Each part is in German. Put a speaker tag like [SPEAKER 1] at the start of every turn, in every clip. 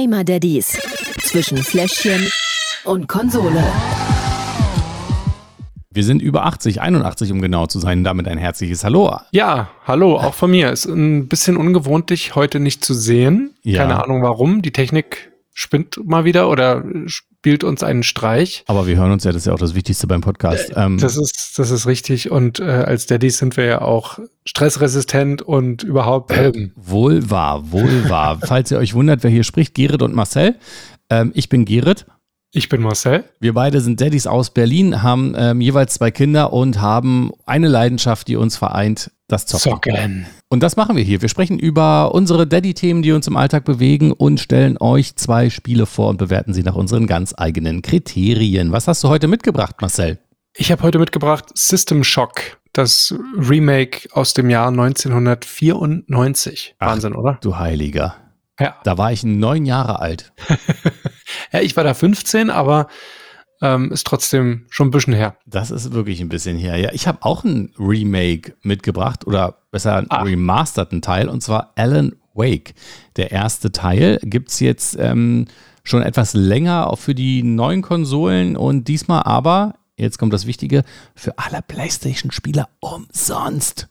[SPEAKER 1] Gamer Daddies zwischen Fläschchen und Konsole.
[SPEAKER 2] Wir sind über 80, 81 um genau zu sein. Damit ein herzliches Hallo.
[SPEAKER 3] Ja, hallo, auch von mir. Ist ein bisschen ungewohnt, dich heute nicht zu sehen.
[SPEAKER 2] Ja.
[SPEAKER 3] Keine Ahnung warum. Die Technik spinnt mal wieder oder spielt uns einen Streich.
[SPEAKER 2] Aber wir hören uns ja, das ist ja auch das Wichtigste beim Podcast. Ähm,
[SPEAKER 3] Das ist, das ist richtig. Und äh, als Daddies sind wir ja auch stressresistent und überhaupt Helden.
[SPEAKER 2] wohl wahr, wohl wahr. Falls ihr euch wundert, wer hier spricht, Gerrit und Marcel. Ähm, ich bin Gerrit.
[SPEAKER 3] Ich bin Marcel.
[SPEAKER 2] Wir beide sind Daddys aus Berlin, haben ähm, jeweils zwei Kinder und haben eine Leidenschaft, die uns vereint, das Zocken.
[SPEAKER 3] Zocken.
[SPEAKER 2] Und das machen wir hier. Wir sprechen über unsere Daddy-Themen, die uns im Alltag bewegen und stellen euch zwei Spiele vor und bewerten sie nach unseren ganz eigenen Kriterien. Was hast du heute mitgebracht, Marcel?
[SPEAKER 3] Ich habe heute mitgebracht System Shock, das Remake aus dem Jahr 1994.
[SPEAKER 2] Ach.
[SPEAKER 3] Wahnsinn, oder?
[SPEAKER 2] Du Heiliger.
[SPEAKER 3] Ja.
[SPEAKER 2] Da war ich neun Jahre alt.
[SPEAKER 3] ja, ich war da 15, aber ähm, ist trotzdem schon ein bisschen her.
[SPEAKER 2] Das ist wirklich ein bisschen her. Ja, ich habe auch ein Remake mitgebracht oder besser einen
[SPEAKER 3] Ah.
[SPEAKER 2] remasterten Teil und zwar Alan Wake. Der erste Teil gibt es jetzt ähm, schon etwas länger auch für die neuen Konsolen und diesmal aber, jetzt kommt das Wichtige, für alle PlayStation-Spieler umsonst.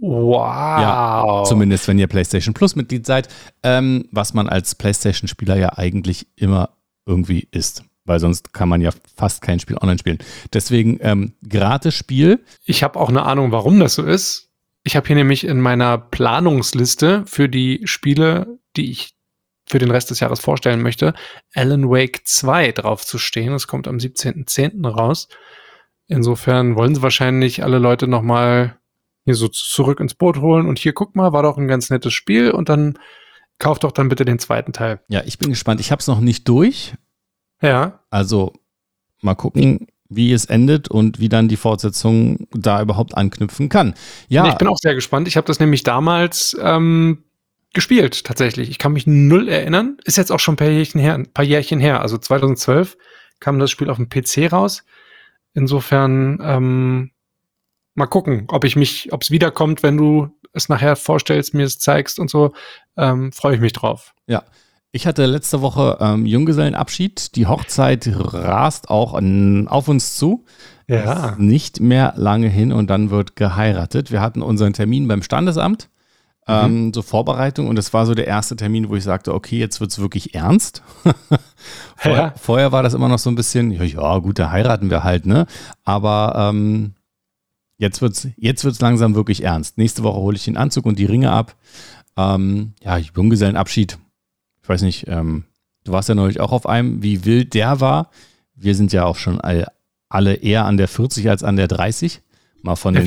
[SPEAKER 3] Wow.
[SPEAKER 2] Ja, Zumindest wenn ihr PlayStation Plus Mitglied seid, ähm, was man als PlayStation-Spieler ja eigentlich immer irgendwie ist. Weil sonst kann man ja fast kein Spiel online spielen. Deswegen ähm, gratis Spiel.
[SPEAKER 3] Ich habe auch eine Ahnung, warum das so ist. Ich habe hier nämlich in meiner Planungsliste für die Spiele, die ich für den Rest des Jahres vorstellen möchte, Alan Wake 2 drauf zu stehen. Das kommt am 17.10. raus. Insofern wollen sie wahrscheinlich alle Leute nochmal hier so zurück ins Boot holen und hier guck mal, war doch ein ganz nettes Spiel und dann kauft doch dann bitte den zweiten Teil.
[SPEAKER 2] Ja, ich bin gespannt. Ich habe es noch nicht durch.
[SPEAKER 3] Ja,
[SPEAKER 2] Also mal gucken, wie es endet und wie dann die Fortsetzung da überhaupt anknüpfen kann. Ja,
[SPEAKER 3] ich bin auch sehr gespannt. Ich habe das nämlich damals ähm, gespielt, tatsächlich. Ich kann mich null erinnern. Ist jetzt auch schon ein paar Jährchen her. Ein paar Jährchen her. Also 2012 kam das Spiel auf dem PC raus. Insofern ähm, mal gucken, ob ich mich, ob es wiederkommt, wenn du es nachher vorstellst, mir es zeigst und so. Ähm, Freue ich mich drauf.
[SPEAKER 2] Ich hatte letzte Woche ähm, Junggesellenabschied. Die Hochzeit rast auch an, auf uns zu. Ist nicht mehr lange hin und dann wird geheiratet. Wir hatten unseren Termin beim Standesamt, ähm, so Vorbereitung und es war so der erste Termin, wo ich sagte, okay, jetzt wird es wirklich ernst. vorher,
[SPEAKER 3] Ja.
[SPEAKER 2] vorher war das immer noch so ein bisschen, ja, ja gut, da heiraten wir halt, ne? Aber ähm, jetzt wird es jetzt wird's langsam wirklich ernst. Nächste Woche hole ich den Anzug und die Ringe ab. Ähm, ja, Junggesellenabschied. Ich weiß nicht, ähm, du warst ja neulich auch auf einem, wie wild der war. Wir sind ja auch schon all, alle eher an der 40 als an der 30. Mal von den,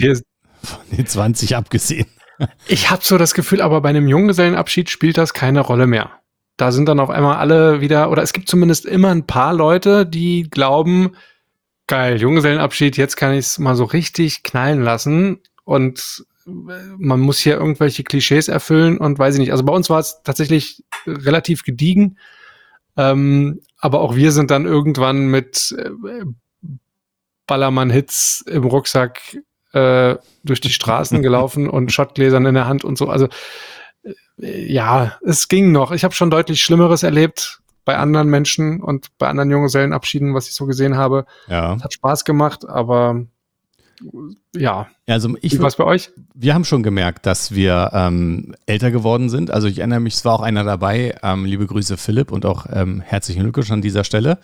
[SPEAKER 2] von den 20 abgesehen.
[SPEAKER 3] Ich habe so das Gefühl, aber bei einem Junggesellenabschied spielt das keine Rolle mehr. Da sind dann auf einmal alle wieder, oder es gibt zumindest immer ein paar Leute, die glauben, geil, Junggesellenabschied, jetzt kann ich es mal so richtig knallen lassen und äh, man muss hier irgendwelche Klischees erfüllen und weiß ich nicht. Also bei uns war es tatsächlich relativ gediegen, ähm, aber auch wir sind dann irgendwann mit äh, Ballermann-Hits im Rucksack äh, durch die Straßen gelaufen und Schottgläsern in der Hand und so. Also äh, ja, es ging noch. Ich habe schon deutlich Schlimmeres erlebt bei anderen Menschen und bei anderen Junggesellenabschieden, was ich so gesehen habe.
[SPEAKER 2] Ja.
[SPEAKER 3] Hat Spaß gemacht, aber ja.
[SPEAKER 2] Also ich,
[SPEAKER 3] war's bei euch?
[SPEAKER 2] wir haben schon gemerkt, dass wir ähm, älter geworden sind. Also ich erinnere mich, es war auch einer dabei. Ähm, liebe Grüße Philipp und auch ähm, herzlichen Glückwunsch an dieser Stelle.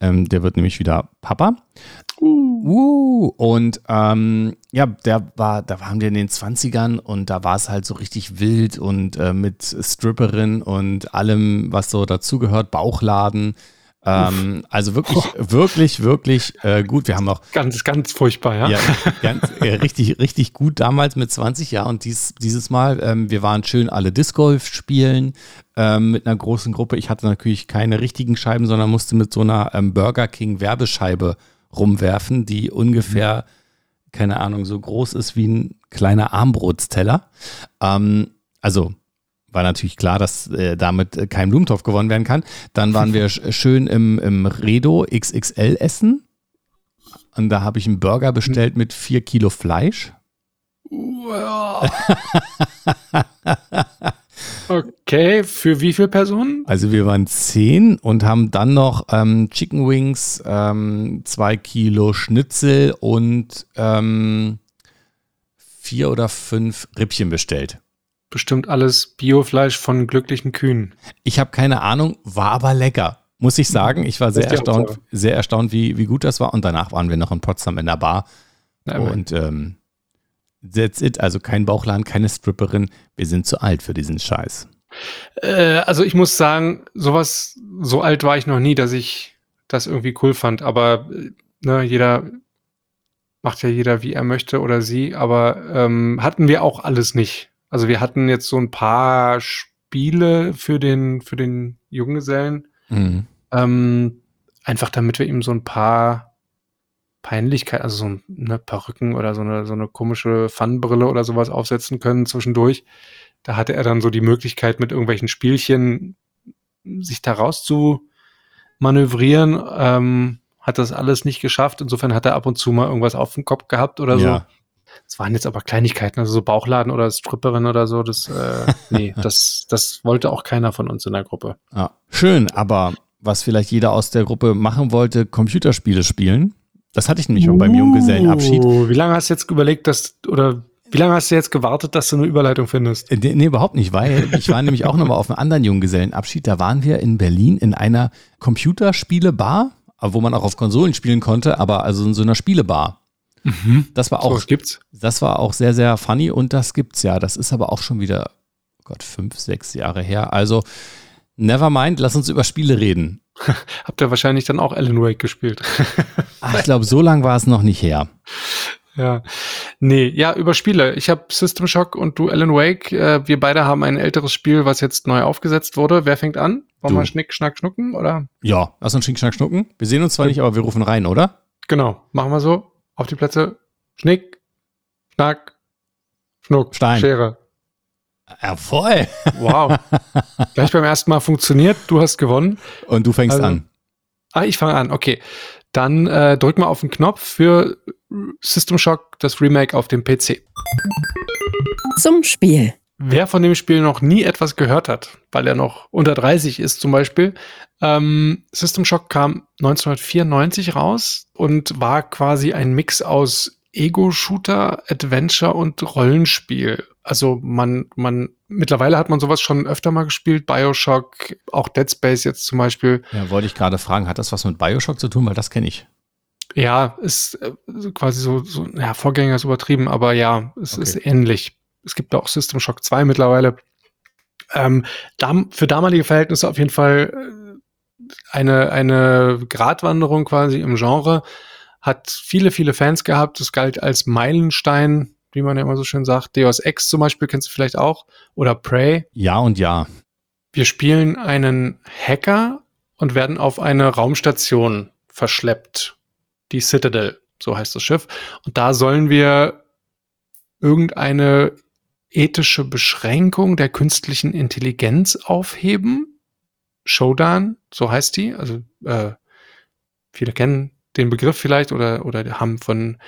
[SPEAKER 2] Ähm, der wird nämlich wieder Papa. Uh, und ähm, ja, der war, da waren wir in den 20ern und da war es halt so richtig wild und äh, mit Stripperin und allem, was so dazugehört, Bauchladen. Ähm, also wirklich, wirklich, wirklich äh, gut. Wir haben auch
[SPEAKER 3] Ganz, ganz furchtbar, ja.
[SPEAKER 2] ja, ganz, äh, richtig, richtig gut damals mit 20 Jahren und dies, dieses Mal, ähm, wir waren schön alle Disc Golf spielen ähm, mit einer großen Gruppe. Ich hatte natürlich keine richtigen Scheiben, sondern musste mit so einer ähm, Burger King Werbescheibe rumwerfen, die ungefähr, keine Ahnung, so groß ist wie ein kleiner Armbrotsteller. Ähm, also war natürlich klar, dass äh, damit äh, kein Blumentopf gewonnen werden kann. Dann waren wir sch schön im, im Redo XXL essen. Und da habe ich einen Burger bestellt mit vier Kilo Fleisch.
[SPEAKER 3] Okay, für wie viele Personen?
[SPEAKER 2] Also wir waren zehn und haben dann noch ähm, Chicken Wings, ähm, zwei Kilo Schnitzel und ähm, vier oder fünf Rippchen bestellt.
[SPEAKER 3] Bestimmt alles Biofleisch von glücklichen Kühen.
[SPEAKER 2] Ich habe keine Ahnung, war aber lecker. Muss ich sagen, ich war sehr erstaunt, sehr erstaunt, wie, wie gut das war. Und danach waren wir noch in Potsdam in der Bar. Ja, und ähm, that's it. Also kein Bauchladen, keine Stripperin. Wir sind zu alt für diesen Scheiß.
[SPEAKER 3] Äh, also ich muss sagen, sowas, so alt war ich noch nie, dass ich das irgendwie cool fand. Aber ne, jeder macht ja jeder, wie er möchte oder sie. Aber ähm, hatten wir auch alles nicht. Also wir hatten jetzt so ein paar Spiele für den, für den Junggesellen. Mhm. Ähm, einfach damit wir ihm so ein paar Peinlichkeiten, also so eine Perücken oder so eine, so eine komische Pfannenbrille oder sowas aufsetzen können zwischendurch. Da hatte er dann so die Möglichkeit, mit irgendwelchen Spielchen sich da raus zu manövrieren. Ähm, hat das alles nicht geschafft. Insofern hat er ab und zu mal irgendwas auf dem Kopf gehabt oder ja. so. Es waren jetzt aber Kleinigkeiten, also so Bauchladen oder Stripperin oder so. Das, äh, nee, das, das wollte auch keiner von uns in der Gruppe.
[SPEAKER 2] Ja, schön, aber was vielleicht jeder aus der Gruppe machen wollte, Computerspiele spielen. Das hatte ich nämlich schon beim Junggesellenabschied.
[SPEAKER 3] Wie lange hast du jetzt überlegt, dass, oder wie lange hast du jetzt gewartet, dass du eine Überleitung findest?
[SPEAKER 2] Äh, nee, nee überhaupt nicht, weil ich war nämlich auch nochmal auf einem anderen Junggesellenabschied. Da waren wir in Berlin in einer Computerspielebar, wo man auch auf Konsolen spielen konnte, aber also in so einer Spielebar. Mhm. Das war auch,
[SPEAKER 3] so, gibt's.
[SPEAKER 2] das war auch sehr, sehr funny und das gibt's ja. Das ist aber auch schon wieder, oh Gott, fünf, sechs Jahre her. Also, never mind, lass uns über Spiele reden.
[SPEAKER 3] Habt ihr wahrscheinlich dann auch Alan Wake gespielt?
[SPEAKER 2] Ach, ich glaube, so lang war es noch nicht her.
[SPEAKER 3] Ja, nee, ja, über Spiele. Ich habe System Shock und du Alan Wake. Äh, wir beide haben ein älteres Spiel, was jetzt neu aufgesetzt wurde. Wer fängt an? Wollen wir Schnick, Schnack, Schnucken, oder?
[SPEAKER 2] Ja, lass uns Schnick, Schnack, Schnucken. Wir sehen uns zwar nicht, aber wir rufen rein, oder?
[SPEAKER 3] Genau, machen wir so auf die Plätze. Schnick, Schnack, Schnuck,
[SPEAKER 2] Stein.
[SPEAKER 3] Schere.
[SPEAKER 2] Ja, voll.
[SPEAKER 3] Wow. Gleich beim ersten Mal funktioniert. Du hast gewonnen.
[SPEAKER 2] Und du fängst also, an.
[SPEAKER 3] Ah, ich fange an. Okay. Dann äh, drück mal auf den Knopf für System Shock, das Remake auf dem PC.
[SPEAKER 1] Zum Spiel.
[SPEAKER 3] Wer von dem Spiel noch nie etwas gehört hat, weil er noch unter 30 ist zum Beispiel, ähm, System Shock kam 1994 raus und war quasi ein Mix aus Ego-Shooter, Adventure und Rollenspiel. Also man, man, mittlerweile hat man sowas schon öfter mal gespielt, Bioshock, auch Dead Space jetzt zum Beispiel.
[SPEAKER 2] Ja, wollte ich gerade fragen, hat das was mit Bioshock zu tun? Weil das kenne ich.
[SPEAKER 3] Ja, ist äh, quasi so, so, ja, Vorgänger ist übertrieben, aber ja, es okay. ist ähnlich es gibt auch System Shock 2 mittlerweile. Ähm, dam für damalige Verhältnisse auf jeden Fall äh, eine, eine Gratwanderung quasi im Genre. Hat viele, viele Fans gehabt. Es galt als Meilenstein, wie man ja immer so schön sagt. Deus Ex zum Beispiel kennst du vielleicht auch. Oder Prey.
[SPEAKER 2] Ja und ja.
[SPEAKER 3] Wir spielen einen Hacker und werden auf eine Raumstation verschleppt. Die Citadel, so heißt das Schiff. Und da sollen wir irgendeine ethische Beschränkung der künstlichen Intelligenz aufheben. Shodan, so heißt die. Also äh, viele kennen den Begriff vielleicht oder, oder haben von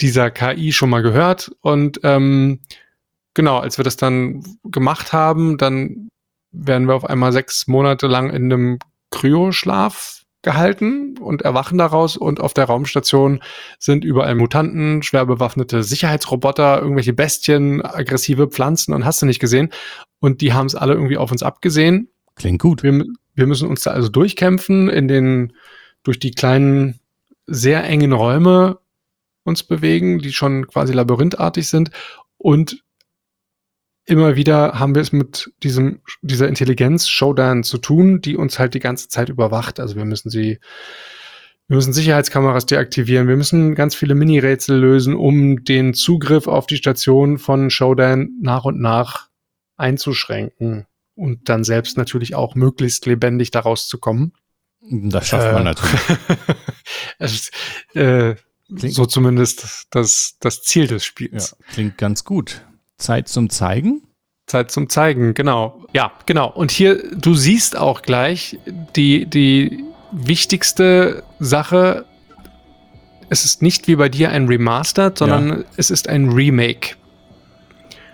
[SPEAKER 3] dieser KI schon mal gehört. Und ähm, genau, als wir das dann gemacht haben, dann werden wir auf einmal sechs Monate lang in einem Kryoschlaf gehalten und erwachen daraus und auf der Raumstation sind überall Mutanten, schwer bewaffnete Sicherheitsroboter, irgendwelche Bestien, aggressive Pflanzen und hast du nicht gesehen. Und die haben es alle irgendwie auf uns abgesehen.
[SPEAKER 2] Klingt gut.
[SPEAKER 3] Wir, wir müssen uns da also durchkämpfen, in den, durch die kleinen, sehr engen Räume uns bewegen, die schon quasi labyrinthartig sind und immer wieder haben wir es mit diesem, dieser Intelligenz Showdown zu tun, die uns halt die ganze Zeit überwacht. Also wir müssen sie, wir müssen Sicherheitskameras deaktivieren, wir müssen ganz viele Mini-Rätsel lösen, um den Zugriff auf die Station von Showdown nach und nach einzuschränken und dann selbst natürlich auch möglichst lebendig daraus zu kommen.
[SPEAKER 2] Das schafft äh, man natürlich.
[SPEAKER 3] es, äh, so zumindest das, das Ziel des Spiels.
[SPEAKER 2] Ja, klingt ganz gut. Zeit zum Zeigen?
[SPEAKER 3] Zeit zum Zeigen, genau. Ja, genau. Und hier, du siehst auch gleich die, die wichtigste Sache. Es ist nicht wie bei dir ein Remastered, sondern ja. es ist ein Remake.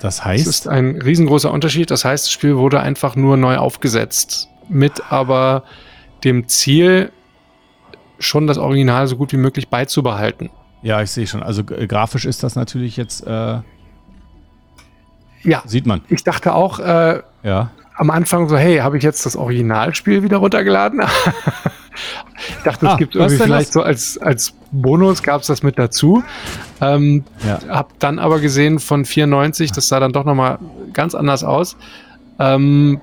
[SPEAKER 2] Das
[SPEAKER 3] Das
[SPEAKER 2] heißt,
[SPEAKER 3] ist ein riesengroßer Unterschied. Das heißt, das Spiel wurde einfach nur neu aufgesetzt. Mit aber dem Ziel, schon das Original so gut wie möglich beizubehalten.
[SPEAKER 2] ja, ich sehe schon. Also äh, grafisch ist das natürlich jetzt, äh,
[SPEAKER 3] Ja,
[SPEAKER 2] sieht man.
[SPEAKER 3] ich dachte auch äh,
[SPEAKER 2] Ja.
[SPEAKER 3] am Anfang so, hey, habe ich jetzt das Originalspiel wieder runtergeladen? ich dachte, es
[SPEAKER 2] Ah,
[SPEAKER 3] gibt irgendwie vielleicht
[SPEAKER 2] das?
[SPEAKER 3] so als, als Bonus, gab es das mit dazu. Ähm,
[SPEAKER 2] Ja.
[SPEAKER 3] Hab dann aber gesehen von 94, das sah dann doch nochmal ganz anders aus. Ähm,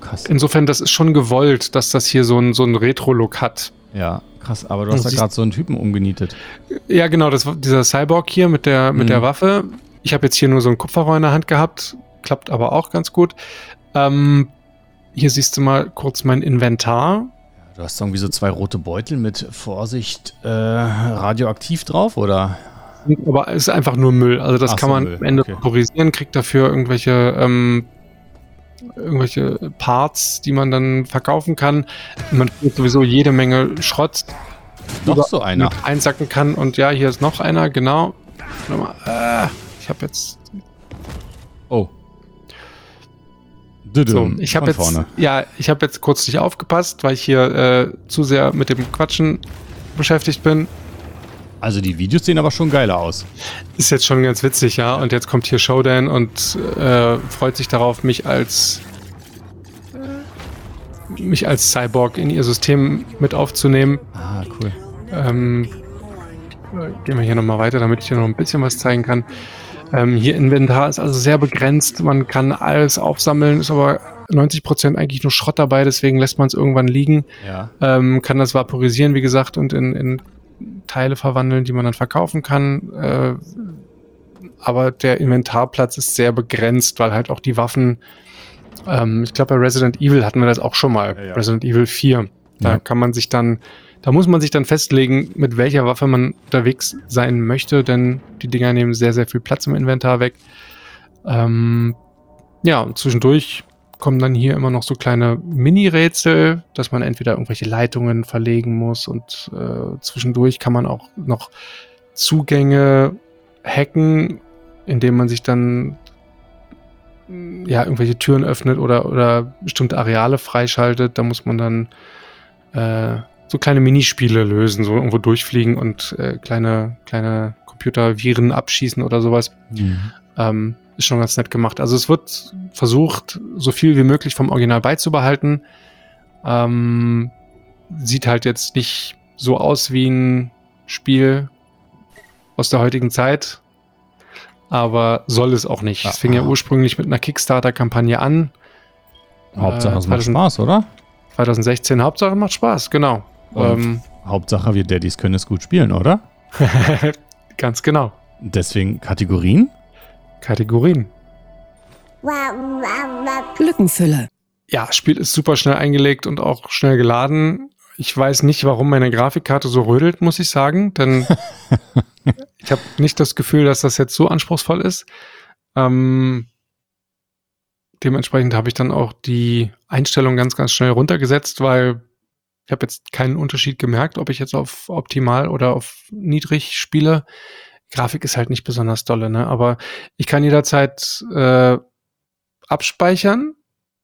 [SPEAKER 2] Krass.
[SPEAKER 3] insofern, das ist schon gewollt, dass das hier so ein, so ein Retro-Look hat.
[SPEAKER 2] Ja, krass. Aber du hast da gerade so einen Typen umgenietet.
[SPEAKER 3] Ja, genau, das war dieser Cyborg hier mit der, mit
[SPEAKER 2] Mhm.
[SPEAKER 3] der Waffe. Ich habe jetzt hier nur so ein Kupferrohr in der Hand gehabt, klappt aber auch ganz gut. Ähm, hier siehst du mal kurz mein Inventar.
[SPEAKER 2] Du hast irgendwie so zwei rote Beutel mit Vorsicht äh, radioaktiv drauf, oder?
[SPEAKER 3] Aber es ist einfach nur Müll. Also das
[SPEAKER 2] Ach
[SPEAKER 3] kann
[SPEAKER 2] so,
[SPEAKER 3] man
[SPEAKER 2] Müll,
[SPEAKER 3] am Ende
[SPEAKER 2] okay.
[SPEAKER 3] kriegt dafür irgendwelche, ähm, irgendwelche Parts, die man dann verkaufen kann. Man findet sowieso jede Menge Schrott,
[SPEAKER 2] Noch so einer.
[SPEAKER 3] einsacken kann. Und ja, hier ist noch einer, genau. Mal, äh, ich habe jetzt
[SPEAKER 2] Oh.
[SPEAKER 3] So, ich habe jetzt,
[SPEAKER 2] vorne.
[SPEAKER 3] ja, ich habe jetzt kurz nicht aufgepasst, weil ich hier äh, zu sehr mit dem Quatschen beschäftigt bin.
[SPEAKER 2] Also die Videos sehen aber schon geiler aus.
[SPEAKER 3] Ist jetzt schon ganz witzig, ja. Und jetzt kommt hier Showdown und äh, freut sich darauf, mich als mich als Cyborg in ihr System mit aufzunehmen.
[SPEAKER 2] Ah, cool.
[SPEAKER 3] Ähm, äh, gehen wir hier nochmal weiter, damit ich hier noch ein bisschen was zeigen kann. Ähm, hier Inventar ist also sehr begrenzt. Man kann alles aufsammeln, ist aber 90% eigentlich nur Schrott dabei, deswegen lässt man es irgendwann liegen.
[SPEAKER 2] Ja.
[SPEAKER 3] Ähm, kann das vaporisieren, wie gesagt, und in, in Teile verwandeln, die man dann verkaufen kann. Äh, aber der Inventarplatz ist sehr begrenzt, weil halt auch die Waffen, ähm, ich glaube bei Resident Evil hatten wir das auch schon mal,
[SPEAKER 2] Ja, ja.
[SPEAKER 3] Resident Evil 4. Da
[SPEAKER 2] Ja.
[SPEAKER 3] kann man sich dann, da muss man sich dann festlegen, mit welcher Waffe man unterwegs sein möchte, denn die Dinger nehmen sehr, sehr viel Platz im Inventar weg. Ähm, ja, und zwischendurch kommen dann hier immer noch so kleine Mini-Rätsel, dass man entweder irgendwelche Leitungen verlegen muss und äh, zwischendurch kann man auch noch Zugänge hacken, indem man sich dann ja irgendwelche Türen öffnet oder, oder bestimmte Areale freischaltet. Da muss man dann äh, so kleine Minispiele lösen, so irgendwo durchfliegen und äh, kleine, kleine Computerviren abschießen oder sowas.
[SPEAKER 2] Mhm.
[SPEAKER 3] Ähm, ist schon ganz nett gemacht. Also es wird versucht, so viel wie möglich vom Original beizubehalten. Ähm, sieht halt jetzt nicht so aus wie ein Spiel aus der heutigen Zeit, aber soll es auch nicht. Es fing ja
[SPEAKER 2] Aha.
[SPEAKER 3] ursprünglich mit einer Kickstarter-Kampagne an.
[SPEAKER 2] Hauptsache es macht
[SPEAKER 3] 2000
[SPEAKER 2] Spaß, oder?
[SPEAKER 3] 2016 Hauptsache macht Spaß, genau. Ähm,
[SPEAKER 2] Hauptsache wir Daddys können es gut spielen, oder?
[SPEAKER 3] ganz genau.
[SPEAKER 2] Deswegen Kategorien?
[SPEAKER 3] Kategorien.
[SPEAKER 1] Lückenfüller.
[SPEAKER 3] Ja, Spiel ist super schnell eingelegt und auch schnell geladen. Ich weiß nicht, warum meine Grafikkarte so rödelt, muss ich sagen, denn ich habe nicht das Gefühl, dass das jetzt so anspruchsvoll ist. Ähm, dementsprechend habe ich dann auch die Einstellung ganz, ganz schnell runtergesetzt, weil ich habe jetzt keinen Unterschied gemerkt, ob ich jetzt auf optimal oder auf niedrig spiele. Grafik ist halt nicht besonders dolle, ne? aber ich kann jederzeit äh, abspeichern.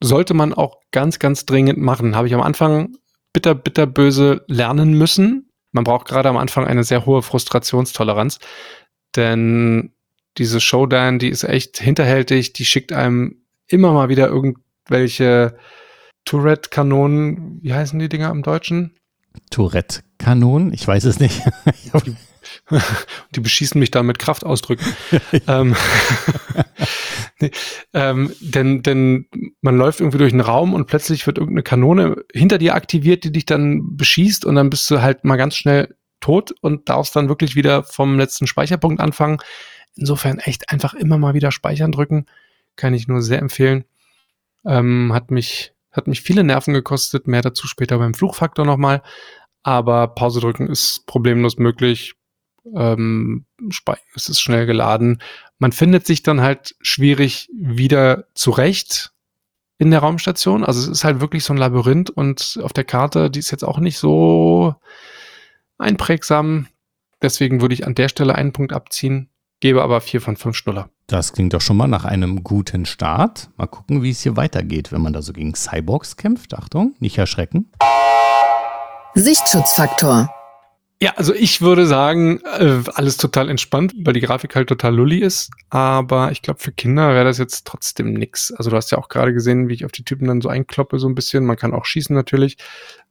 [SPEAKER 3] Sollte man auch ganz, ganz dringend machen. Habe ich am Anfang bitter, bitter böse lernen müssen. Man braucht gerade am Anfang eine sehr hohe Frustrationstoleranz, denn diese Showdown, die ist echt hinterhältig, die schickt einem immer mal wieder irgendwelche Tourette-Kanonen, wie heißen die Dinger im Deutschen?
[SPEAKER 2] Tourette-Kanonen? Ich weiß es nicht.
[SPEAKER 3] Die beschießen mich da mit Kraftausdrücken. ähm, nee, ähm, denn, denn man läuft irgendwie durch einen Raum und plötzlich wird irgendeine Kanone hinter dir aktiviert, die dich dann beschießt und dann bist du halt mal ganz schnell tot und darfst dann wirklich wieder vom letzten Speicherpunkt anfangen. Insofern echt einfach immer mal wieder speichern drücken. Kann ich nur sehr empfehlen. Ähm, hat mich, hat mich viele Nerven gekostet. Mehr dazu später beim Fluchfaktor nochmal. Aber Pause drücken ist problemlos möglich. Ähm, es ist schnell geladen. Man findet sich dann halt schwierig wieder zurecht in der Raumstation. Also es ist halt wirklich so ein Labyrinth und auf der Karte, die ist jetzt auch nicht so einprägsam. Deswegen würde ich an der Stelle einen Punkt abziehen, gebe aber vier von fünf Schnuller.
[SPEAKER 2] Das klingt doch schon mal nach einem guten Start. Mal gucken, wie es hier weitergeht, wenn man da so gegen Cyborgs kämpft. Achtung, nicht erschrecken.
[SPEAKER 1] Sichtschutzfaktor.
[SPEAKER 3] Ja, also ich würde sagen, äh, alles total entspannt, weil die Grafik halt total lully ist. Aber ich glaube, für Kinder wäre das jetzt trotzdem nix. Also du hast ja auch gerade gesehen, wie ich auf die Typen dann so einkloppe, so ein bisschen. Man kann auch schießen natürlich.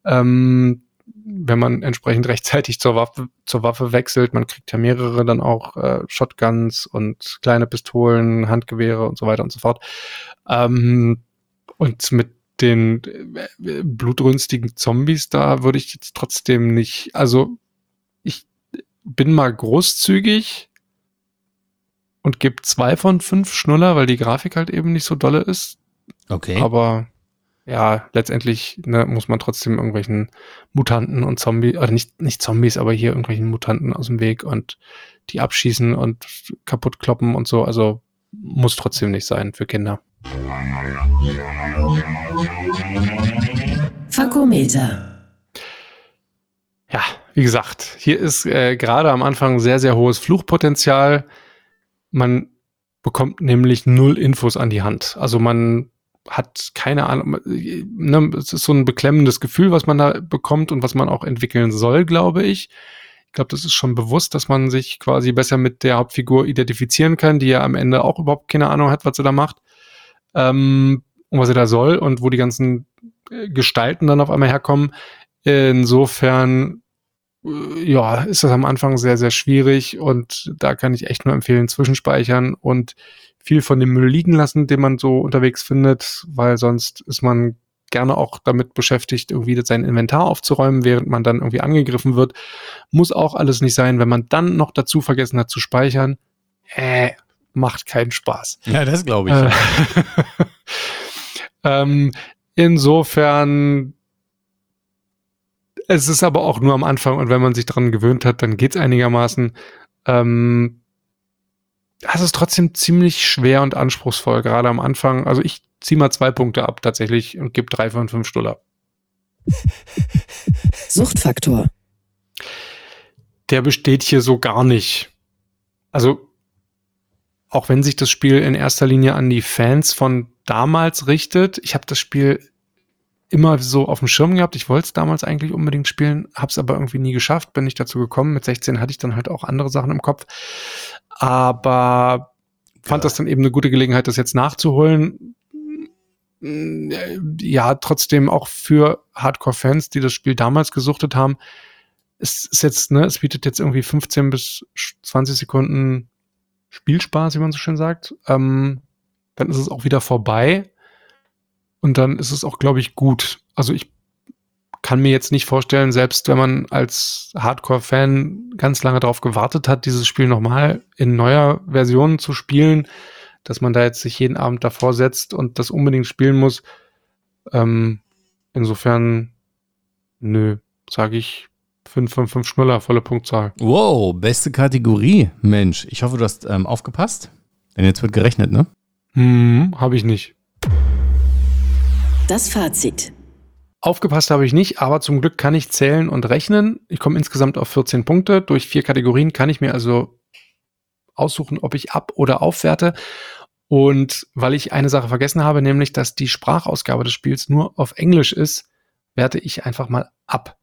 [SPEAKER 3] Ähm, wenn man entsprechend rechtzeitig zur Waffe, zur Waffe wechselt. Man kriegt ja mehrere dann auch äh, Shotguns und kleine Pistolen, Handgewehre und so weiter und so fort. Ähm, und mit den äh, blutrünstigen Zombies da würde ich jetzt trotzdem nicht, also bin mal großzügig und gebe zwei von fünf Schnuller, weil die Grafik halt eben nicht so dolle ist.
[SPEAKER 2] Okay.
[SPEAKER 3] Aber ja, letztendlich ne, muss man trotzdem irgendwelchen Mutanten und Zombies, oder nicht, nicht Zombies, aber hier irgendwelchen Mutanten aus dem Weg und die abschießen und kaputt kloppen und so. Also muss trotzdem nicht sein für Kinder.
[SPEAKER 1] Fakometer.
[SPEAKER 3] Ja, wie gesagt, hier ist äh, gerade am Anfang sehr, sehr hohes Fluchpotenzial. Man bekommt nämlich null Infos an die Hand. Also man hat keine Ahnung, ne, es ist so ein beklemmendes Gefühl, was man da bekommt und was man auch entwickeln soll, glaube ich. Ich glaube, das ist schon bewusst, dass man sich quasi besser mit der Hauptfigur identifizieren kann, die ja am Ende auch überhaupt keine Ahnung hat, was sie da macht ähm, und was sie da soll und wo die ganzen äh, Gestalten dann auf einmal herkommen. Insofern, ja, ist das am Anfang sehr, sehr schwierig und da kann ich echt nur empfehlen, zwischenspeichern und viel von dem Müll liegen lassen, den man so unterwegs findet, weil sonst ist man gerne auch damit beschäftigt, irgendwie sein Inventar aufzuräumen, während man dann irgendwie angegriffen wird. Muss auch alles nicht sein. Wenn man dann noch dazu vergessen hat zu speichern, äh, macht keinen Spaß.
[SPEAKER 2] Ja, das glaube ich.
[SPEAKER 3] Äh, ähm, insofern es ist aber auch nur am Anfang und wenn man sich daran gewöhnt hat, dann geht's einigermaßen. Ähm, es ist trotzdem ziemlich schwer und anspruchsvoll, gerade am Anfang. Also ich ziehe mal zwei Punkte ab tatsächlich und gebe drei von fünf Stuller.
[SPEAKER 1] Suchtfaktor.
[SPEAKER 3] Der besteht hier so gar nicht. Also auch wenn sich das Spiel in erster Linie an die Fans von damals richtet, ich habe das Spiel immer so auf dem Schirm gehabt. Ich wollte es damals eigentlich unbedingt spielen, habe es aber irgendwie nie geschafft, bin nicht dazu gekommen. Mit 16 hatte ich dann halt auch andere Sachen im Kopf. Aber fand ja. das dann eben eine gute Gelegenheit, das jetzt nachzuholen. Ja, trotzdem auch für Hardcore-Fans, die das Spiel damals gesuchtet haben. Es ist jetzt, ne, es bietet jetzt irgendwie 15 bis 20 Sekunden Spielspaß, wie man so schön sagt. Ähm, dann ist es auch wieder vorbei. Und dann ist es auch, glaube ich, gut. Also ich kann mir jetzt nicht vorstellen, selbst wenn man als Hardcore-Fan ganz lange darauf gewartet hat, dieses Spiel nochmal in neuer Version zu spielen, dass man da jetzt sich jeden Abend davor setzt und das unbedingt spielen muss. Ähm, insofern, nö, sage ich 5 von 5 Schnuller, volle Punktzahl.
[SPEAKER 2] Wow, beste Kategorie. Mensch, ich hoffe, du hast ähm, aufgepasst. Denn jetzt wird gerechnet, ne?
[SPEAKER 3] Hm, habe ich nicht.
[SPEAKER 1] Das Fazit.
[SPEAKER 3] Aufgepasst habe ich nicht, aber zum Glück kann ich zählen und rechnen. Ich komme insgesamt auf 14 Punkte. Durch vier Kategorien kann ich mir also aussuchen, ob ich ab- oder aufwerte. Und weil ich eine Sache vergessen habe, nämlich, dass die Sprachausgabe des Spiels nur auf Englisch ist, werte ich einfach mal ab.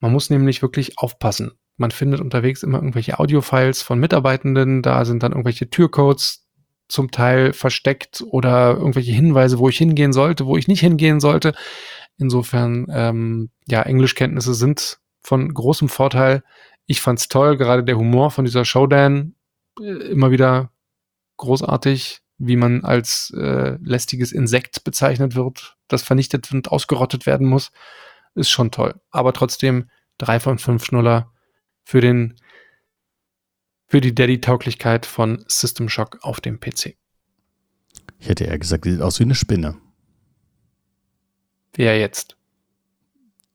[SPEAKER 3] Man muss nämlich wirklich aufpassen. Man findet unterwegs immer irgendwelche Audiofiles von Mitarbeitenden, da sind dann irgendwelche Türcodes, zum Teil versteckt oder irgendwelche Hinweise, wo ich hingehen sollte, wo ich nicht hingehen sollte. Insofern, ähm, ja, Englischkenntnisse sind von großem Vorteil. Ich fand's toll, gerade der Humor von dieser Showdown äh, immer wieder großartig, wie man als äh, lästiges Insekt bezeichnet wird, das vernichtet und ausgerottet werden muss, ist schon toll. Aber trotzdem drei von fünf Schnuller für den für die Daddy-Tauglichkeit von System Shock auf dem PC.
[SPEAKER 2] Ich hätte eher gesagt, die sieht aus wie eine Spinne.
[SPEAKER 3] Wer jetzt?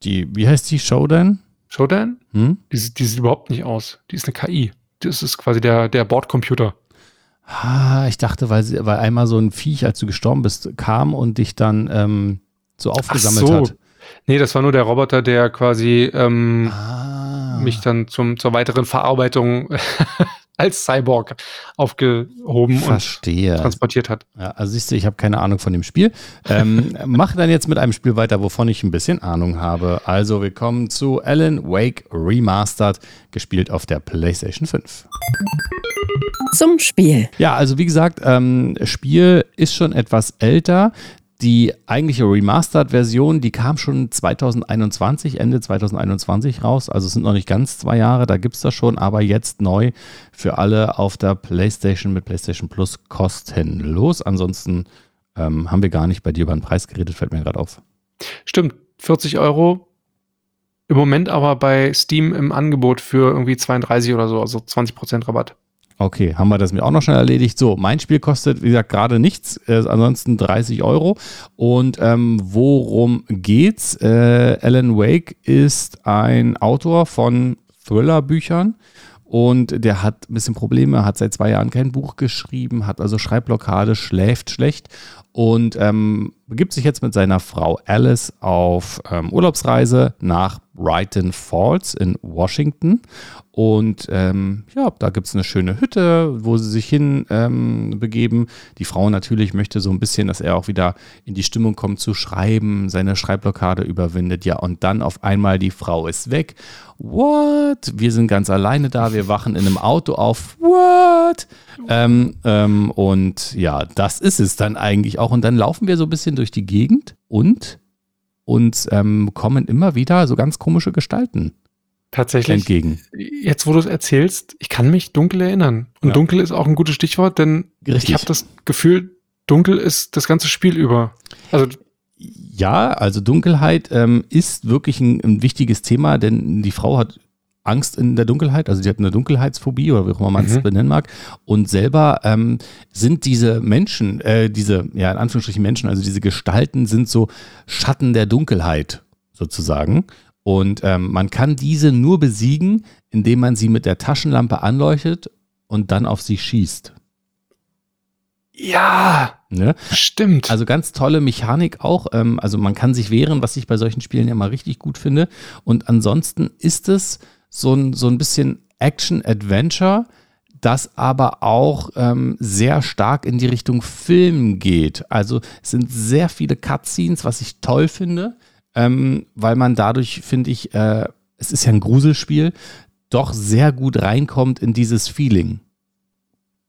[SPEAKER 2] Die, wie heißt die? Showdown?
[SPEAKER 3] Showdown? Hm? Die, die, sieht überhaupt nicht aus. Die ist eine KI. Das ist quasi der, der Bordcomputer.
[SPEAKER 2] Ah, ich dachte, weil, sie, weil einmal so ein Viech, als du gestorben bist, kam und dich dann ähm, so aufgesammelt so. hat.
[SPEAKER 3] Nee, das war nur der Roboter, der quasi ähm, ah. mich dann zum, zur weiteren Verarbeitung als Cyborg aufgehoben
[SPEAKER 2] Verstehe.
[SPEAKER 3] und transportiert hat.
[SPEAKER 2] Ja, also siehst du, ich habe keine Ahnung von dem Spiel. Ähm, mache dann jetzt mit einem Spiel weiter, wovon ich ein bisschen Ahnung habe. Also wir kommen zu Alan Wake Remastered, gespielt auf der PlayStation 5.
[SPEAKER 1] Zum Spiel.
[SPEAKER 2] Ja, also wie gesagt, ähm, Spiel ist schon etwas älter. Die eigentliche Remastered-Version, die kam schon 2021, Ende 2021 raus. Also es sind noch nicht ganz zwei Jahre, da gibt es das schon, aber jetzt neu für alle auf der PlayStation mit PlayStation Plus kostenlos. Ansonsten ähm, haben wir gar nicht bei dir über den Preis geredet, fällt mir gerade auf.
[SPEAKER 3] Stimmt, 40 Euro. Im Moment aber bei Steam im Angebot für irgendwie 32 oder so, also 20% Rabatt.
[SPEAKER 2] Okay, haben wir das mir auch noch schnell erledigt. So, mein Spiel kostet, wie gesagt, gerade nichts, äh, ansonsten 30 Euro. Und ähm, worum geht's? Äh, Alan Wake ist ein Autor von Thriller-Büchern und der hat ein bisschen Probleme, hat seit zwei Jahren kein Buch geschrieben, hat also Schreibblockade, schläft schlecht und ähm, begibt sich jetzt mit seiner Frau Alice auf ähm, Urlaubsreise nach Brighton Falls in Washington. Und ähm, ja, da gibt es eine schöne Hütte, wo sie sich hin ähm, begeben. Die Frau natürlich möchte so ein bisschen, dass er auch wieder in die Stimmung kommt zu schreiben, seine Schreibblockade überwindet. Ja, und dann auf einmal die Frau ist weg. What? Wir sind ganz alleine da, wir wachen in einem Auto auf. What? Ähm, ähm, und ja, das ist es dann eigentlich auch. Und dann laufen wir so ein bisschen durch die Gegend und uns ähm, kommen immer wieder so ganz komische Gestalten
[SPEAKER 3] Tatsächlich.
[SPEAKER 2] entgegen.
[SPEAKER 3] Jetzt, wo du es erzählst, ich kann mich dunkel erinnern. Und
[SPEAKER 2] Ja.
[SPEAKER 3] dunkel ist auch ein gutes Stichwort, denn
[SPEAKER 2] Richtig.
[SPEAKER 3] ich habe das Gefühl, dunkel ist das ganze Spiel über. Also
[SPEAKER 2] Ja, also Dunkelheit ähm, ist wirklich ein, ein wichtiges Thema, denn die Frau hat Angst in der Dunkelheit, also sie hat eine Dunkelheitsphobie oder wie auch immer man es
[SPEAKER 3] Mhm.
[SPEAKER 2] benennen mag. Und selber ähm, sind diese Menschen, äh, diese, ja, in Anführungsstrichen Menschen, also diese Gestalten sind so Schatten der Dunkelheit sozusagen. Und ähm, man kann diese nur besiegen, indem man sie mit der Taschenlampe anleuchtet und dann auf sie schießt.
[SPEAKER 3] ja,
[SPEAKER 2] Ne?
[SPEAKER 3] stimmt.
[SPEAKER 2] Also ganz tolle Mechanik auch. Ähm, also man kann sich wehren, was ich bei solchen Spielen ja immer richtig gut finde. Und ansonsten ist es so ein, so ein bisschen Action-Adventure, das aber auch ähm, sehr stark in die Richtung Film geht. Also es sind sehr viele Cutscenes, was ich toll finde, ähm, weil man dadurch, finde ich, äh, es ist ja ein Gruselspiel, doch sehr gut reinkommt in dieses Feeling.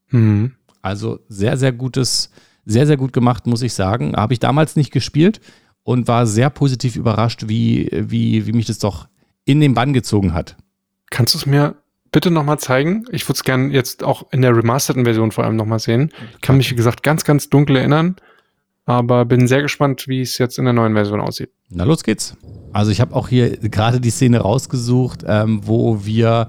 [SPEAKER 3] Mhm.
[SPEAKER 2] Also sehr, sehr gutes, sehr, sehr gut gemacht, muss ich sagen. Habe ich damals nicht gespielt und war sehr positiv überrascht, wie, wie, wie mich das doch in den Bann gezogen hat.
[SPEAKER 3] Kannst du es mir bitte nochmal zeigen? Ich würde es gerne jetzt auch in der remasterten Version vor allem nochmal sehen. Ich kann mich, wie gesagt, ganz, ganz dunkel erinnern, aber bin sehr gespannt, wie es jetzt in der neuen Version aussieht.
[SPEAKER 2] Na, los geht's. Also ich habe auch hier gerade die Szene rausgesucht, ähm, wo wir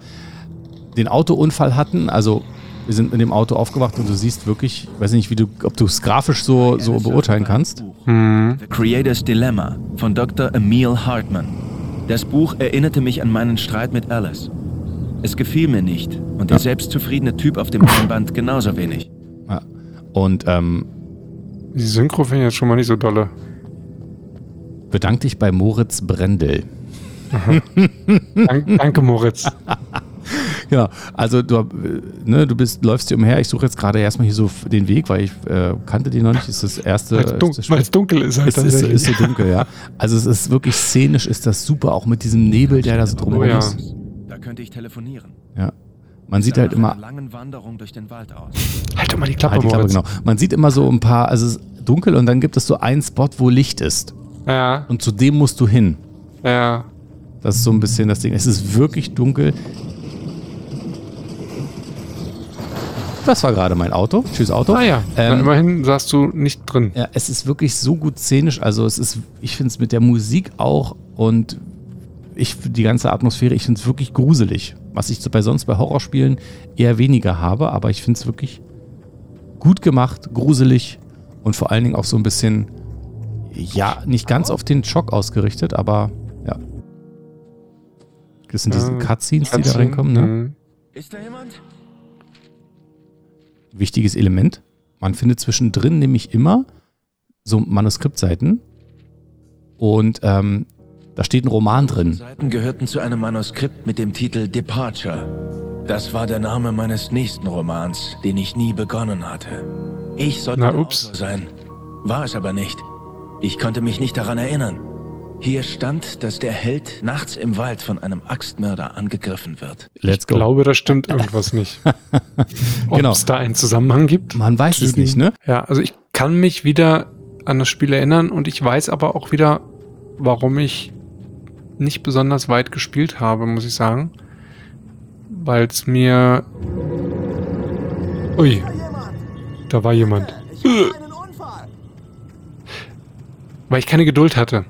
[SPEAKER 2] den Autounfall hatten. Also wir sind in dem Auto aufgewacht und du siehst wirklich, ich weiß nicht, wie du, ob du es grafisch so, so beurteilen kannst.
[SPEAKER 3] Mhm.
[SPEAKER 4] The Creator's Dilemma von Dr. Emil Hartman. Das Buch erinnerte mich an meinen Streit mit Alice. Es gefiel mir nicht und der selbstzufriedene Typ auf dem Einband genauso wenig.
[SPEAKER 2] Ja. Und ähm,
[SPEAKER 3] Die Synchro finde ich jetzt schon mal nicht so dolle.
[SPEAKER 2] bedank dich bei Moritz Brendel.
[SPEAKER 3] Dank, danke, Moritz.
[SPEAKER 2] Genau, also du, äh, ne, du bist, läufst hier umher. Ich suche jetzt gerade erstmal hier so den Weg, weil ich äh, kannte den noch nicht. Das ist das erste.
[SPEAKER 3] Weil es
[SPEAKER 2] ist
[SPEAKER 3] dunkel ist halt
[SPEAKER 2] es ist,
[SPEAKER 3] tatsächlich.
[SPEAKER 2] ist so dunkel, ja. Also es ist wirklich szenisch, ist das super, auch mit diesem Nebel, der da so drumherum
[SPEAKER 3] Oh ja.
[SPEAKER 2] ist.
[SPEAKER 4] Da könnte ich telefonieren.
[SPEAKER 2] Ja. Man sieht halt immer,
[SPEAKER 4] einer langen Wanderung durch den Wald aus.
[SPEAKER 3] halt doch mal die Klappe,
[SPEAKER 2] halt die Klappe, genau. Man sieht immer so ein paar, also es ist dunkel und dann gibt es so einen Spot, wo Licht ist.
[SPEAKER 3] Ja,
[SPEAKER 2] Und zu dem musst du hin.
[SPEAKER 3] ja.
[SPEAKER 2] Das ist so ein bisschen das Ding. Es ist wirklich dunkel. Das war gerade mein Auto. Tschüss, Auto.
[SPEAKER 3] Ah ja, dann
[SPEAKER 2] Ähm,
[SPEAKER 3] immerhin saßt du nicht drin.
[SPEAKER 2] Ja, es ist wirklich so gut szenisch. Also es ist, ich finde es mit der Musik auch und ich die ganze Atmosphäre, ich finde es wirklich gruselig. Was ich so bei sonst bei Horrorspielen eher weniger habe, aber ich finde es wirklich gut gemacht, gruselig und vor allen Dingen auch so ein bisschen, ja, nicht ganz auf den Schock ausgerichtet, aber ja. Das sind diese
[SPEAKER 3] Ja,
[SPEAKER 2] Cutscenes, die da reinkommen, ne?
[SPEAKER 3] mhm.
[SPEAKER 4] Ist da jemand?
[SPEAKER 2] Wichtiges Element. Man findet zwischendrin nämlich immer so Manuskriptseiten und ähm, da steht ein Roman
[SPEAKER 4] Die
[SPEAKER 2] drin.
[SPEAKER 4] Seiten gehörten zu einem Manuskript mit dem Titel Departure. Das war der Name meines nächsten Romans, den ich nie begonnen hatte. Ich sollte
[SPEAKER 3] Na, ups.
[SPEAKER 4] Sein, war es aber nicht. Ich konnte mich nicht daran erinnern. Hier stand, dass der Held nachts im Wald von einem Axtmörder angegriffen wird.
[SPEAKER 2] Let's
[SPEAKER 3] Ich
[SPEAKER 2] go.
[SPEAKER 3] glaube, da stimmt irgendwas nicht. Ob
[SPEAKER 2] Genau.
[SPEAKER 3] es da einen Zusammenhang gibt?
[SPEAKER 2] Man weiß es nicht, ne?
[SPEAKER 3] Ja, also ich kann mich wieder an das Spiel erinnern und ich weiß aber auch wieder, warum ich nicht besonders weit gespielt habe, muss ich sagen. Weil es mir. Ui, da war jemand. Weil ich keine Geduld hatte.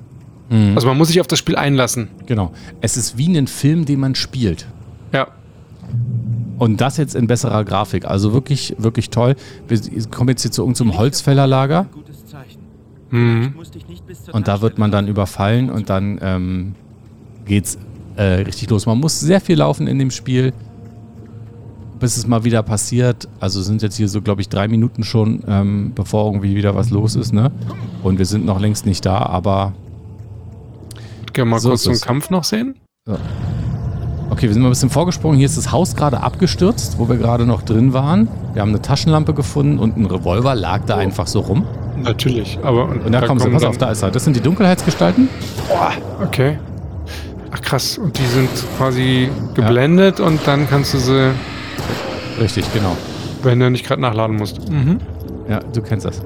[SPEAKER 2] Mhm.
[SPEAKER 3] Also man muss sich auf das Spiel einlassen.
[SPEAKER 2] Genau. Es ist wie ein Film, den man spielt.
[SPEAKER 3] Ja.
[SPEAKER 2] Und das jetzt in besserer Grafik. Also wirklich, wirklich toll. Wir kommen jetzt hier zu irgendeinem Holzfällerlager.
[SPEAKER 3] Mhm.
[SPEAKER 2] Und da wird man dann überfallen und dann ähm, geht's äh, richtig los. Man muss sehr viel laufen in dem Spiel, bis es mal wieder passiert. Also sind jetzt hier so, glaube ich, drei Minuten schon, ähm, bevor irgendwie wieder was los ist, ne? Und wir sind noch längst nicht da, aber
[SPEAKER 3] Wir mal
[SPEAKER 2] So
[SPEAKER 3] kurz so
[SPEAKER 2] es.
[SPEAKER 3] Kampf noch sehen?
[SPEAKER 2] Okay, wir sind mal ein bisschen vorgesprungen. Hier ist das Haus gerade abgestürzt, wo wir gerade noch drin waren. Wir haben eine Taschenlampe gefunden und ein Revolver lag da einfach so rum.
[SPEAKER 3] Natürlich, aber
[SPEAKER 2] Und da, kommst du,
[SPEAKER 3] kommen
[SPEAKER 2] pass
[SPEAKER 3] dann-
[SPEAKER 2] auf, da ist er. Das sind die Dunkelheitsgestalten.
[SPEAKER 3] Okay. Ach krass, und die sind quasi geblendet und dann kannst du sie,
[SPEAKER 2] Richtig, genau.
[SPEAKER 3] wenn du nicht gerade nachladen musst. Mhm.
[SPEAKER 2] Ja, du kennst das.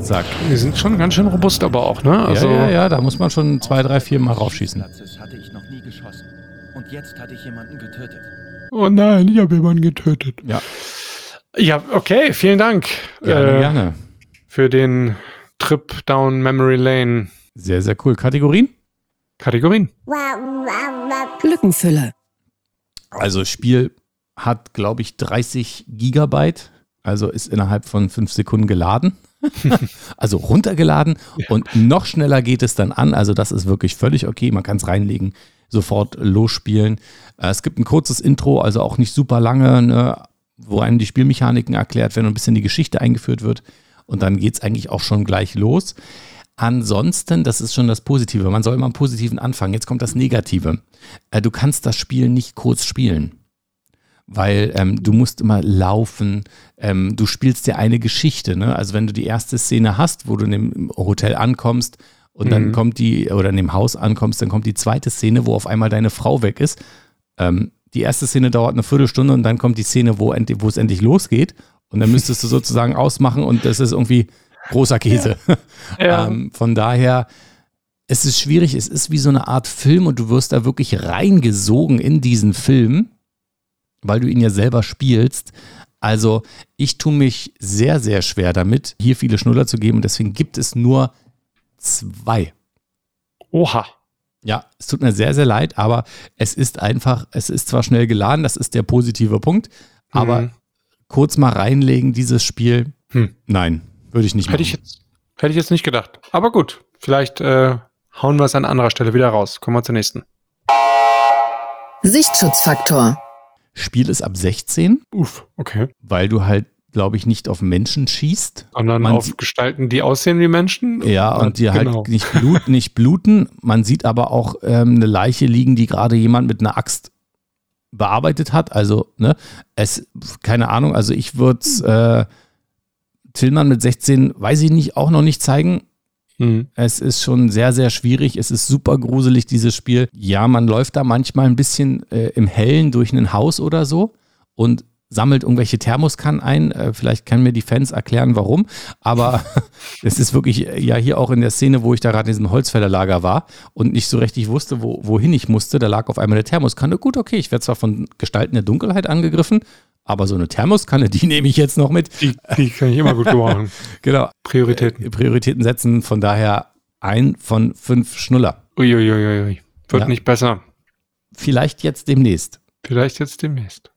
[SPEAKER 2] Zack.
[SPEAKER 3] Die sind schon ganz schön robust aber auch, ne? Also,
[SPEAKER 2] ja, ja, ja, da muss man schon zwei, drei, vier Mal raufschießen.
[SPEAKER 4] Hatte ich noch nie geschossen. Und jetzt hatte ich jemanden getötet.
[SPEAKER 3] Oh nein, ich habe jemanden getötet.
[SPEAKER 2] Ja,
[SPEAKER 3] Ja, okay, vielen Dank
[SPEAKER 2] gerne,
[SPEAKER 3] äh,
[SPEAKER 2] gerne.
[SPEAKER 3] für den Trip down Memory Lane
[SPEAKER 2] Sehr, sehr cool. Kategorien?
[SPEAKER 3] Kategorien.
[SPEAKER 1] Lückenfüller.
[SPEAKER 2] Also Spiel hat, glaube ich, 30 Gigabyte. Also ist innerhalb von fünf Sekunden geladen. also runtergeladen und noch schneller geht es dann an. Also das ist wirklich völlig okay. Man kann es reinlegen, sofort losspielen. Äh, Es gibt ein kurzes Intro, also auch nicht super lange, ne, wo einem die Spielmechaniken erklärt werden und ein bisschen die Geschichte eingeführt wird. Und dann geht es eigentlich auch schon gleich los. Ansonsten, das ist schon das Positive. Man soll immer am Positiven anfangen. Jetzt kommt das Negative. Äh, du kannst das Spiel nicht kurz spielen weil ähm, du musst immer laufen, ähm, du spielst ja eine Geschichte, ne? Also wenn du die erste Szene hast, wo du in dem Hotel ankommst und dann
[SPEAKER 3] Mhm.
[SPEAKER 2] kommt die, oder in dem Haus ankommst, dann kommt die zweite Szene, wo auf einmal deine Frau weg ist. Ähm, die erste Szene dauert eine Viertelstunde und dann kommt die Szene, wo, wo es endlich losgeht und dann müsstest du sozusagen ausmachen und das ist irgendwie großer Käse.
[SPEAKER 3] Ja.
[SPEAKER 2] Ähm, von daher, es ist schwierig, es ist wie so eine Art Film und du wirst da wirklich reingesogen in diesen Film, weil du ihn ja selber spielst. Also ich tue mich sehr, sehr schwer damit, hier viele Schnuller zu geben und deswegen gibt es nur zwei.
[SPEAKER 3] Oha.
[SPEAKER 2] Ja, es tut mir sehr, sehr leid, aber es ist einfach, es ist zwar schnell geladen, das ist der positive Punkt, aber
[SPEAKER 3] Mhm.
[SPEAKER 2] kurz mal reinlegen, dieses Spiel,
[SPEAKER 3] Hm.
[SPEAKER 2] nein, würde ich nicht
[SPEAKER 3] Hätte
[SPEAKER 2] machen.
[SPEAKER 3] ich jetzt, hätte ich jetzt nicht gedacht. Aber gut, vielleicht äh, hauen wir es an anderer Stelle wieder raus. Kommen wir zur nächsten.
[SPEAKER 1] Sichtschutzfaktor.
[SPEAKER 2] Spiel ist ab 16,
[SPEAKER 3] Uff, okay.
[SPEAKER 2] weil du halt, glaube ich, nicht auf Menschen schießt.
[SPEAKER 3] Sondern
[SPEAKER 2] Man
[SPEAKER 3] auf Gestalten, die aussehen wie Menschen.
[SPEAKER 2] Ja, und die
[SPEAKER 3] genau.
[SPEAKER 2] halt nicht, blut, nicht bluten. Man sieht aber auch ähm, eine Leiche liegen, die gerade jemand mit einer Axt bearbeitet hat. Also, ne, es, keine Ahnung, also ich würde äh, Tillmann mit 16, weiß ich nicht, auch noch nicht zeigen.
[SPEAKER 3] Mhm.
[SPEAKER 2] Es ist schon sehr, sehr schwierig. Es ist super gruselig, dieses Spiel. Ja, man läuft da manchmal ein bisschen äh, im Hellen durch ein Haus oder so und sammelt irgendwelche Thermoskannen ein. Äh, vielleicht können mir die Fans erklären, warum. Aber es ist wirklich, äh, ja, hier auch in der Szene, wo ich da gerade in diesem Holzfällerlager war und nicht so richtig wusste, wo, wohin ich musste, da lag auf einmal eine Thermoskanne. Gut, okay, ich werde zwar von Gestalten der Dunkelheit angegriffen, aber so eine Thermoskanne, die nehme ich jetzt noch mit.
[SPEAKER 3] Die, die kann ich immer gut gebrauchen.
[SPEAKER 2] Genau.
[SPEAKER 3] Prioritäten.
[SPEAKER 2] Prioritäten setzen. Von daher ein von fünf Schnuller.
[SPEAKER 3] Uiuiuiui. Wird
[SPEAKER 2] Ja.
[SPEAKER 3] nicht besser.
[SPEAKER 2] Vielleicht jetzt demnächst.
[SPEAKER 3] Vielleicht jetzt demnächst.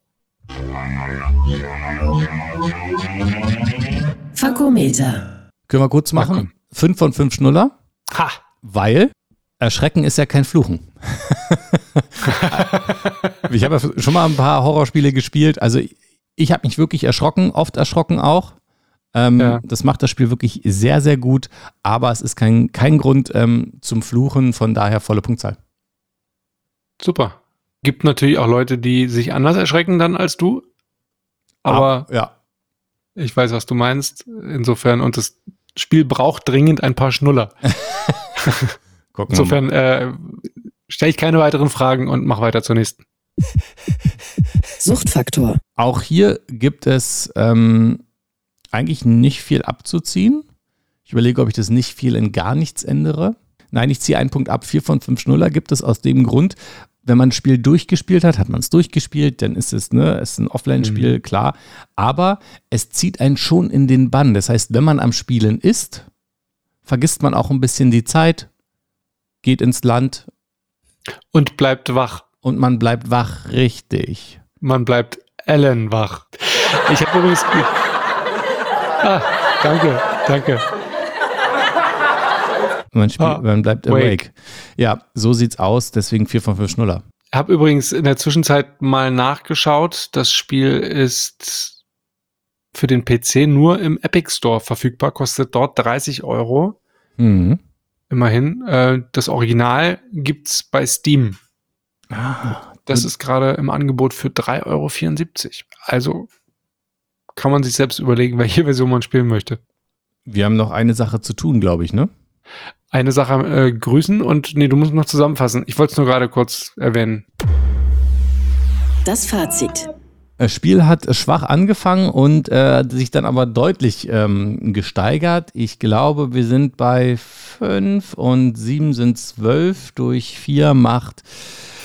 [SPEAKER 1] Fakometer.
[SPEAKER 2] Können wir kurz machen?
[SPEAKER 3] komm.
[SPEAKER 2] Fünf von fünf Schnuller,
[SPEAKER 3] Ha!
[SPEAKER 2] weil Erschrecken ist ja kein Fluchen. ich habe ja schon mal ein paar Horrorspiele gespielt. Also ich habe mich wirklich erschrocken, oft erschrocken auch. Ähm,
[SPEAKER 3] Ja.
[SPEAKER 2] Das macht das Spiel wirklich sehr, sehr gut. Aber es ist kein, kein Grund ähm, zum Fluchen. Von daher volle Punktzahl.
[SPEAKER 3] Super. Gibt natürlich auch Leute, die sich anders erschrecken dann als du. Aber
[SPEAKER 2] Ah, ja.
[SPEAKER 3] ich weiß, was du meinst. Insofern, und das Spiel braucht dringend ein paar Schnuller. Insofern äh, stelle ich keine weiteren Fragen und mach weiter zur nächsten.
[SPEAKER 1] Suchtfaktor.
[SPEAKER 2] Auch hier gibt es ähm, eigentlich nicht viel abzuziehen. Ich überlege, ob ich das nicht viel in gar nichts ändere. Nein, ich ziehe einen Punkt ab. Vier von fünf Schnuller gibt es aus dem Grund, wenn man ein Spiel durchgespielt hat, hat man es durchgespielt, dann ist es, ne, es ist ein Offline-Spiel, klar. Aber es zieht einen schon in den Bann. Das heißt, wenn man am Spielen ist, vergisst man auch ein bisschen die Zeit, geht ins Land
[SPEAKER 3] Und bleibt wach.
[SPEAKER 2] Und man bleibt wach, richtig.
[SPEAKER 3] Man bleibt Ellen wach. Ich habe übrigens. Ah, danke, danke.
[SPEAKER 2] Man, spielt,
[SPEAKER 3] Ah,
[SPEAKER 2] man bleibt
[SPEAKER 3] wake.
[SPEAKER 2] awake. Ja, so sieht's aus, deswegen vier von fünf Schnuller.
[SPEAKER 3] Habe übrigens in der Zwischenzeit mal nachgeschaut. Das Spiel ist für den PC nur im Epic Store verfügbar, kostet dort 30 Euro.
[SPEAKER 2] Mhm.
[SPEAKER 3] Immerhin. Äh, das Original gibt's bei Steam.
[SPEAKER 2] Ah,
[SPEAKER 3] Das ist gerade im Angebot für 3,74 Euro. Also kann man sich selbst überlegen, welche Version man spielen möchte.
[SPEAKER 2] wir haben noch eine Sache zu tun, glaube ich, ne?
[SPEAKER 3] Eine Sache äh, grüßen und nee, du musst noch zusammenfassen. Ich wollte es nur gerade kurz erwähnen.
[SPEAKER 1] Das Fazit.
[SPEAKER 2] Das Spiel hat schwach angefangen und äh, sich dann aber deutlich ähm, gesteigert. Ich glaube, wir sind bei fünf und sieben sind zwölf durch vier macht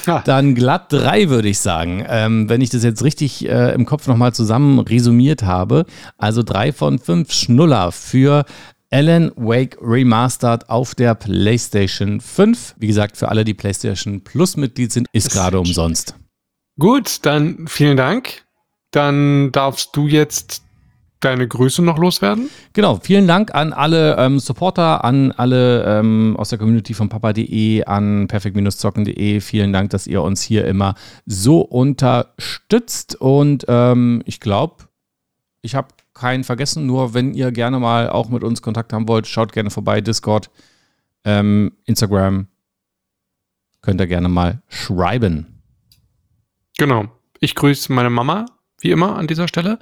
[SPEAKER 3] Ah.
[SPEAKER 2] dann glatt drei, würde ich sagen. Ähm, wenn ich das jetzt richtig äh, im Kopf nochmal zusammen resümiert habe. Also drei von fünf Schnuller für Alan Wake Remastered auf der PlayStation 5. Wie gesagt, für alle, die PlayStation Plus Mitglied sind, ist gerade umsonst.
[SPEAKER 3] Gut, dann vielen Dank. Dann darfst du jetzt deine Grüße noch loswerden.
[SPEAKER 2] Genau, vielen Dank an alle ähm, Supporter, an alle ähm, aus der Community von papa.de, an perfekt-zocken.de. Vielen Dank, dass ihr uns hier immer so unterstützt. Und ähm, ich glaube, ich habe keinen vergessen. Nur wenn ihr gerne mal auch mit uns Kontakt haben wollt, schaut gerne vorbei. Discord, ähm, Instagram. Könnt ihr gerne mal schreiben.
[SPEAKER 3] Genau. Ich grüße meine Mama, wie immer, an dieser Stelle.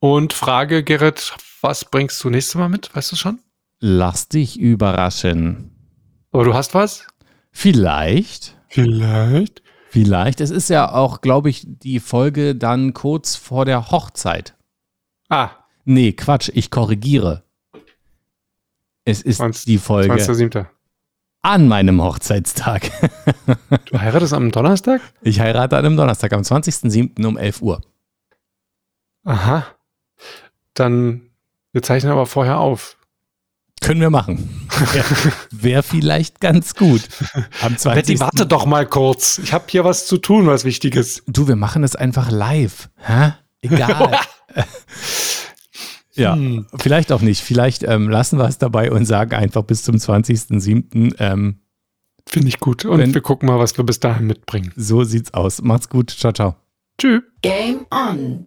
[SPEAKER 3] Und frage, Gerrit, was bringst du nächstes Mal mit? Weißt du schon?
[SPEAKER 2] Lass dich überraschen.
[SPEAKER 3] Aber du hast was?
[SPEAKER 2] Vielleicht.
[SPEAKER 3] Vielleicht.
[SPEAKER 2] Vielleicht. Es ist ja auch, glaube ich, die Folge dann kurz vor der Hochzeit.
[SPEAKER 3] Ah,
[SPEAKER 2] Nee, Quatsch, ich korrigiere. Es ist
[SPEAKER 3] 20.
[SPEAKER 2] die Folge
[SPEAKER 3] 20.07.
[SPEAKER 2] an meinem Hochzeitstag.
[SPEAKER 3] Du heiratest am Donnerstag?
[SPEAKER 2] Ich heirate an einem Donnerstag, am 20.07. um 11 Uhr.
[SPEAKER 3] Aha. Dann, wir zeichnen aber vorher auf.
[SPEAKER 2] Können wir machen. Wäre wär vielleicht ganz gut. Am 20.
[SPEAKER 3] Betty, warte doch mal kurz. Ich habe hier was zu tun, was Wichtiges.
[SPEAKER 2] Du, wir machen es einfach live. Hä? Egal. ja,
[SPEAKER 3] Hm.
[SPEAKER 2] vielleicht auch nicht. Vielleicht ähm, lassen wir es dabei und sagen einfach bis zum 20.07. Ähm,
[SPEAKER 3] Finde ich gut. Und
[SPEAKER 2] Wenn-
[SPEAKER 3] wir gucken mal, was wir bis dahin mitbringen.
[SPEAKER 2] so sieht's aus. Macht's gut. Ciao, ciao.
[SPEAKER 3] Tschüss.
[SPEAKER 1] Game on,